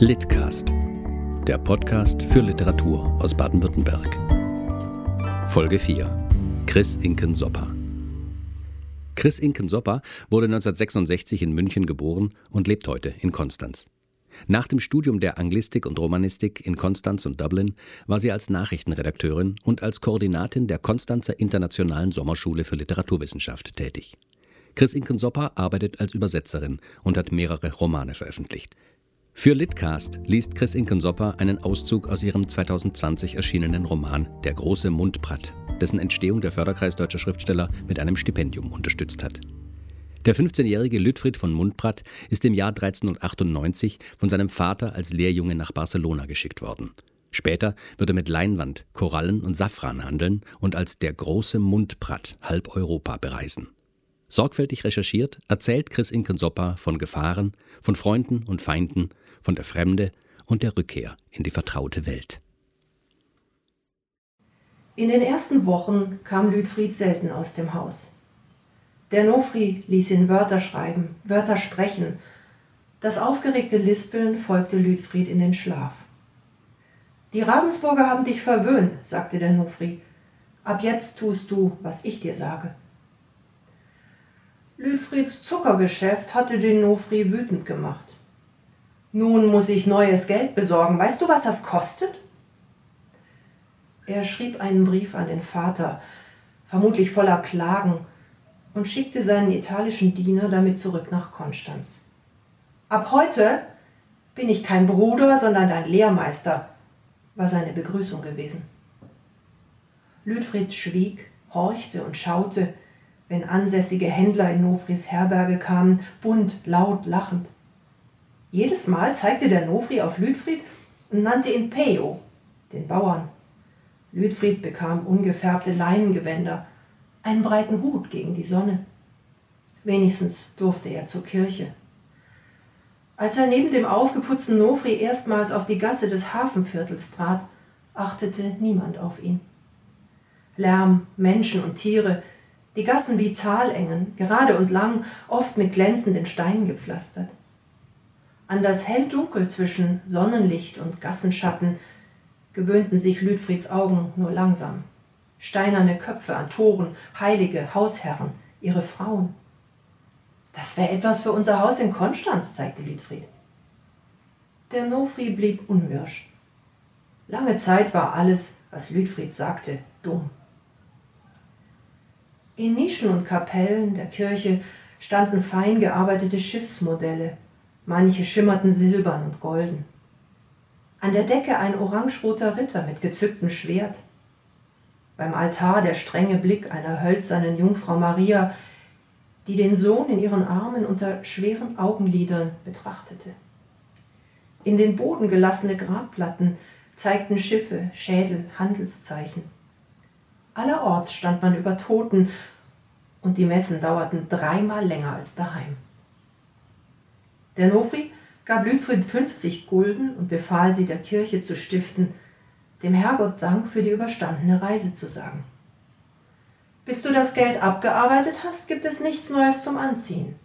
Litcast, der Podcast für Literatur aus Baden-Württemberg. Folge 4. Chris Inken-Sopper. Chris Inken-Sopper wurde 1966 in München geboren und lebt heute in Konstanz. Nach dem Studium der Anglistik und Romanistik in Konstanz und Dublin war sie als Nachrichtenredakteurin und als Koordinatin der Konstanzer Internationalen Sommerschule für Literaturwissenschaft tätig. Chris Inken-Sopper arbeitet als Übersetzerin und hat mehrere Romane veröffentlicht. Für Litcast liest Chris Inkensopper einen Auszug aus ihrem 2020 erschienenen Roman Der große Mundbrat, dessen Entstehung der Förderkreis Deutscher Schriftsteller mit einem Stipendium unterstützt hat. Der 15-jährige Lütfried von Mundbrat ist im Jahr 1398 von seinem Vater als Lehrjunge nach Barcelona geschickt worden. Später wird er mit Leinwand, Korallen und Safran handeln und als der große Mundbrat halb Europa bereisen. Sorgfältig recherchiert erzählt Chris Inkensopper von Gefahren, von Freunden und Feinden, von der Fremde und der Rückkehr in die vertraute Welt. In den ersten Wochen kam Lüdfried selten aus dem Haus. Der Nofri ließ ihn Wörter schreiben, Wörter sprechen. Das aufgeregte Lispeln folgte Lüdfried in den Schlaf. Die Ravensburger haben dich verwöhnt, sagte der Nofri. Ab jetzt tust du, was ich dir sage. Lüdfrieds Zuckergeschäft hatte den Nofri wütend gemacht. Nun muss ich neues Geld besorgen. Weißt du, was das kostet? Er schrieb einen Brief an den Vater, vermutlich voller Klagen, und schickte seinen italischen Diener damit zurück nach Konstanz. Ab heute bin ich kein Bruder, sondern dein Lehrmeister, war seine Begrüßung gewesen. Lüdfried schwieg, horchte und schaute, wenn ansässige Händler in Nofris Herberge kamen, bunt, laut, lachend. Jedes Mal zeigte der Nofri auf Lüdfried und nannte ihn Peo, den Bauern. Lüdfried bekam ungefärbte Leinengewänder, einen breiten Hut gegen die Sonne. Wenigstens durfte er zur Kirche. Als er neben dem aufgeputzten Nofri erstmals auf die Gasse des Hafenviertels trat, achtete niemand auf ihn. Lärm, Menschen und Tiere, die Gassen wie Talengen, gerade und lang, oft mit glänzenden Steinen gepflastert. An das Hell-Dunkel zwischen Sonnenlicht und Gassenschatten gewöhnten sich Lüdfrieds Augen nur langsam. Steinerne Köpfe an Toren, heilige Hausherren, ihre Frauen. Das wäre etwas für unser Haus in Konstanz, zeigte Lüdfried. Der Nofri blieb unwirsch. Lange Zeit war alles, was Lüdfried sagte, dumm. In Nischen und Kapellen der Kirche standen fein gearbeitete Schiffsmodelle, manche schimmerten silbern und golden. An der Decke ein orangeroter Ritter mit gezücktem Schwert. Beim Altar der strenge Blick einer hölzernen Jungfrau Maria, die den Sohn in ihren Armen unter schweren Augenlidern betrachtete. In den Boden gelassene Grabplatten zeigten Schiffe, Schädel, Handelszeichen. Allerorts stand man über Toten, und die Messen dauerten dreimal länger als daheim. Der Nofri gab Lüdfried 50 Gulden und befahl sie der Kirche zu stiften, dem Herrgott Dank für die überstandene Reise zu sagen. Bis du das Geld abgearbeitet hast, gibt es nichts Neues zum Anziehen.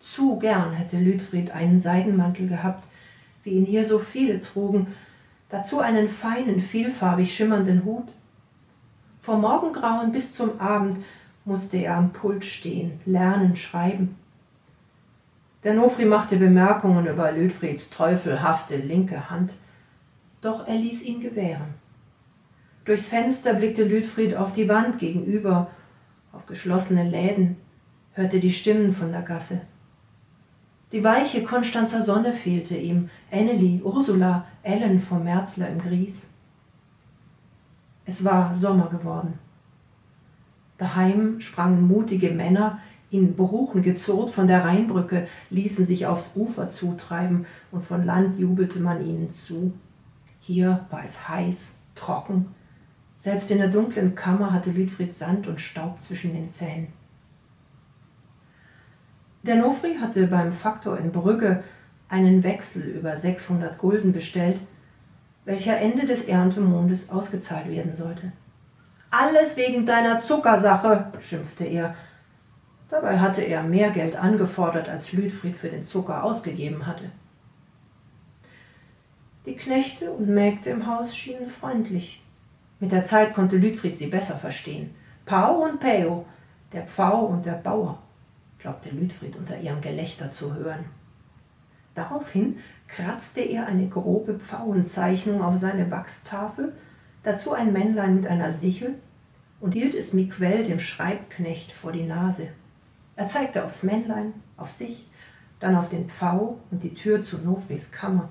Zu gern hätte Lüdfried einen Seidenmantel gehabt, wie ihn hier so viele trugen, dazu einen feinen, vielfarbig schimmernden Hut. Vom Morgengrauen bis zum Abend musste er am Pult stehen, lernen, schreiben. Der Nofri machte Bemerkungen über Lüdfrieds teufelhafte linke Hand, doch er ließ ihn gewähren. Durchs Fenster blickte Lüdfried auf die Wand gegenüber, auf geschlossene Läden, hörte die Stimmen von der Gasse. Die weiche Konstanzer Sonne fehlte ihm, Annelie, Ursula, Ellen vom Merzler im Gries. Es war Sommer geworden. Daheim sprangen mutige Männer in Bruchen gezurrt von der Rheinbrücke, ließen sich aufs Ufer zutreiben, und von Land jubelte man ihnen zu. Hier war es heiß, trocken. Selbst in der dunklen Kammer hatte Lüdfried Sand und Staub zwischen den Zähnen. Der Nofri hatte beim Faktor in Brügge einen Wechsel über 600 Gulden bestellt, welcher Ende des Erntemondes ausgezahlt werden sollte. Alles wegen deiner Zuckersache, schimpfte er Dabei hatte er mehr Geld angefordert, als Lüdfried für den Zucker ausgegeben hatte. Die Knechte und Mägde im Haus schienen freundlich. Mit der Zeit konnte Lüdfried sie besser verstehen. Pau und Peo, der Pfau und der Bauer, glaubte Lüdfried unter ihrem Gelächter zu hören. Daraufhin kratzte er eine grobe Pfauenzeichnung auf seine Wachstafel, dazu ein Männlein mit einer Sichel und hielt es Miquel, dem Schreibknecht, vor die Nase. Er zeigte aufs Männlein, auf sich, dann auf den Pfau und die Tür zu Nofris Kammer.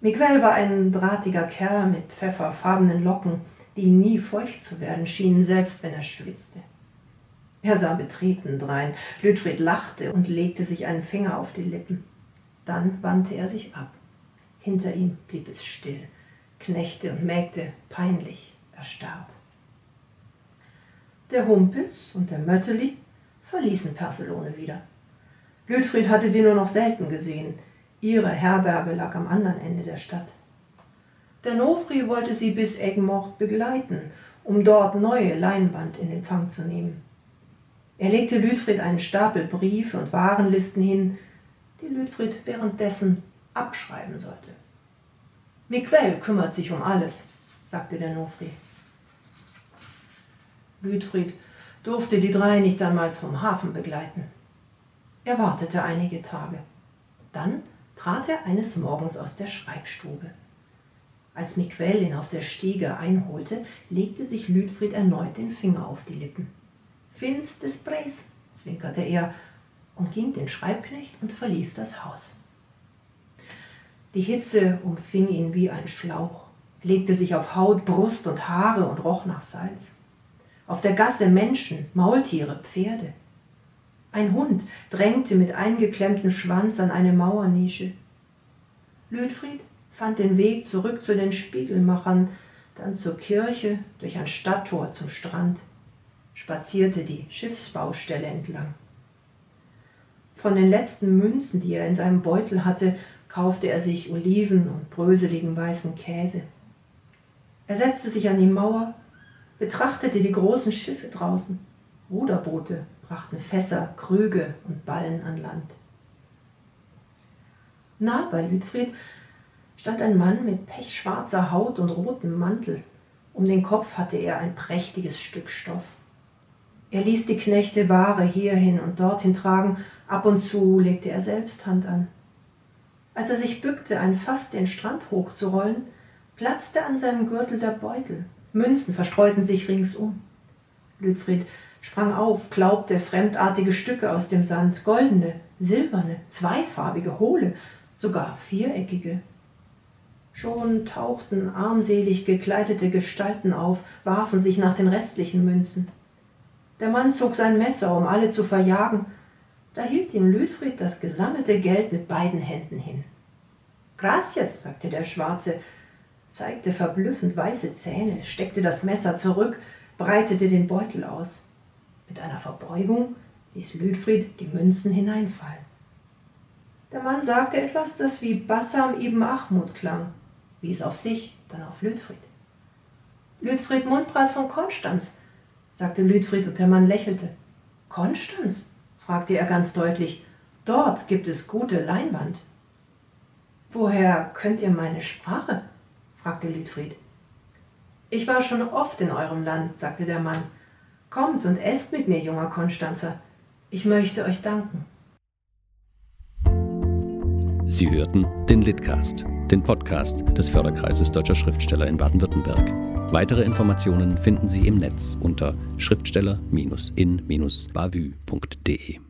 Miguel war ein drahtiger Kerl mit pfefferfarbenen Locken, die nie feucht zu werden schienen, selbst wenn er schwitzte. Er sah betreten drein. Lütfried lachte und legte sich einen Finger auf die Lippen. Dann wandte er sich ab. Hinter ihm blieb es still. Knechte und Mägde peinlich erstarrt. Der Humpis und der Mötteli verließen Perselone wieder. Lütfried hatte sie nur noch selten gesehen. Ihre Herberge lag am anderen Ende der Stadt. Der Nofri wollte sie bis Eggenmort begleiten, um dort neue Leinwand in Empfang zu nehmen. Er legte Lütfried einen Stapel Briefe und Warenlisten hin, die Lütfried währenddessen abschreiben sollte. Miquel kümmert sich um alles, sagte der Nofri. Lütfried durfte die drei nicht einmal zum Hafen begleiten. Er wartete einige Tage. Dann trat er eines Morgens aus der Schreibstube. Als Miquel ihn auf der Stiege einholte, legte sich Lütfried erneut den Finger auf die Lippen. Fins des Preis, zwinkerte er und ging den Schreibknecht und verließ das Haus. Die Hitze umfing ihn wie ein Schlauch, legte sich auf Haut, Brust und Haare und roch nach Salz. Auf der Gasse Menschen, Maultiere, Pferde. Ein Hund drängte mit eingeklemmtem Schwanz an eine Mauernische. Lüdfried fand den Weg zurück zu den Spiegelmachern, dann zur Kirche, durch ein Stadttor zum Strand, spazierte die Schiffsbaustelle entlang. Von den letzten Münzen, die er in seinem Beutel hatte, kaufte er sich Oliven und bröseligen weißen Käse. Er setzte sich an die Mauer, betrachtete die großen Schiffe draußen, Ruderboote brachten Fässer, Krüge und Ballen an Land. Nah bei Lüdfried stand ein Mann mit pechschwarzer Haut und rotem Mantel. Um den Kopf hatte er ein prächtiges Stück Stoff. Er ließ die Knechte Ware hierhin und dorthin tragen, ab und zu legte er selbst Hand an. Als er sich bückte, ein Fass den Strand hochzurollen, platzte an seinem Gürtel der Beutel. Münzen verstreuten sich ringsum. Lüdfried sprang auf, glaubte fremdartige Stücke aus dem Sand, goldene, silberne, zweifarbige, hohle, sogar viereckige. Schon tauchten armselig gekleidete Gestalten auf, warfen sich nach den restlichen Münzen. Der Mann zog sein Messer, um alle zu verjagen. Da hielt ihm Lüdfried das gesammelte Geld mit beiden Händen hin. Gracias, sagte der Schwarze, zeigte verblüffend weiße Zähne, steckte das Messer zurück, breitete den Beutel aus. Mit einer Verbeugung ließ Lüdfried die Münzen hineinfallen. Der Mann sagte etwas, das wie Bassam ibn Ahmud klang, wies auf sich, dann auf Lüdfried. Lüdfried Mundbrat von Konstanz, sagte Lüdfried und der Mann lächelte. Konstanz? fragte er ganz deutlich. Dort gibt es gute Leinwand. Woher könnt ihr meine Sprache? Fragte Lüdfried. Ich war schon oft in eurem Land, sagte der Mann. Kommt und esst mit mir, junger Konstanzer. Ich möchte euch danken. Sie hörten den Litcast, den Podcast des Förderkreises Deutscher Schriftsteller in Baden-Württemberg. Weitere Informationen finden Sie im Netz unter schriftsteller-in-bavü.de.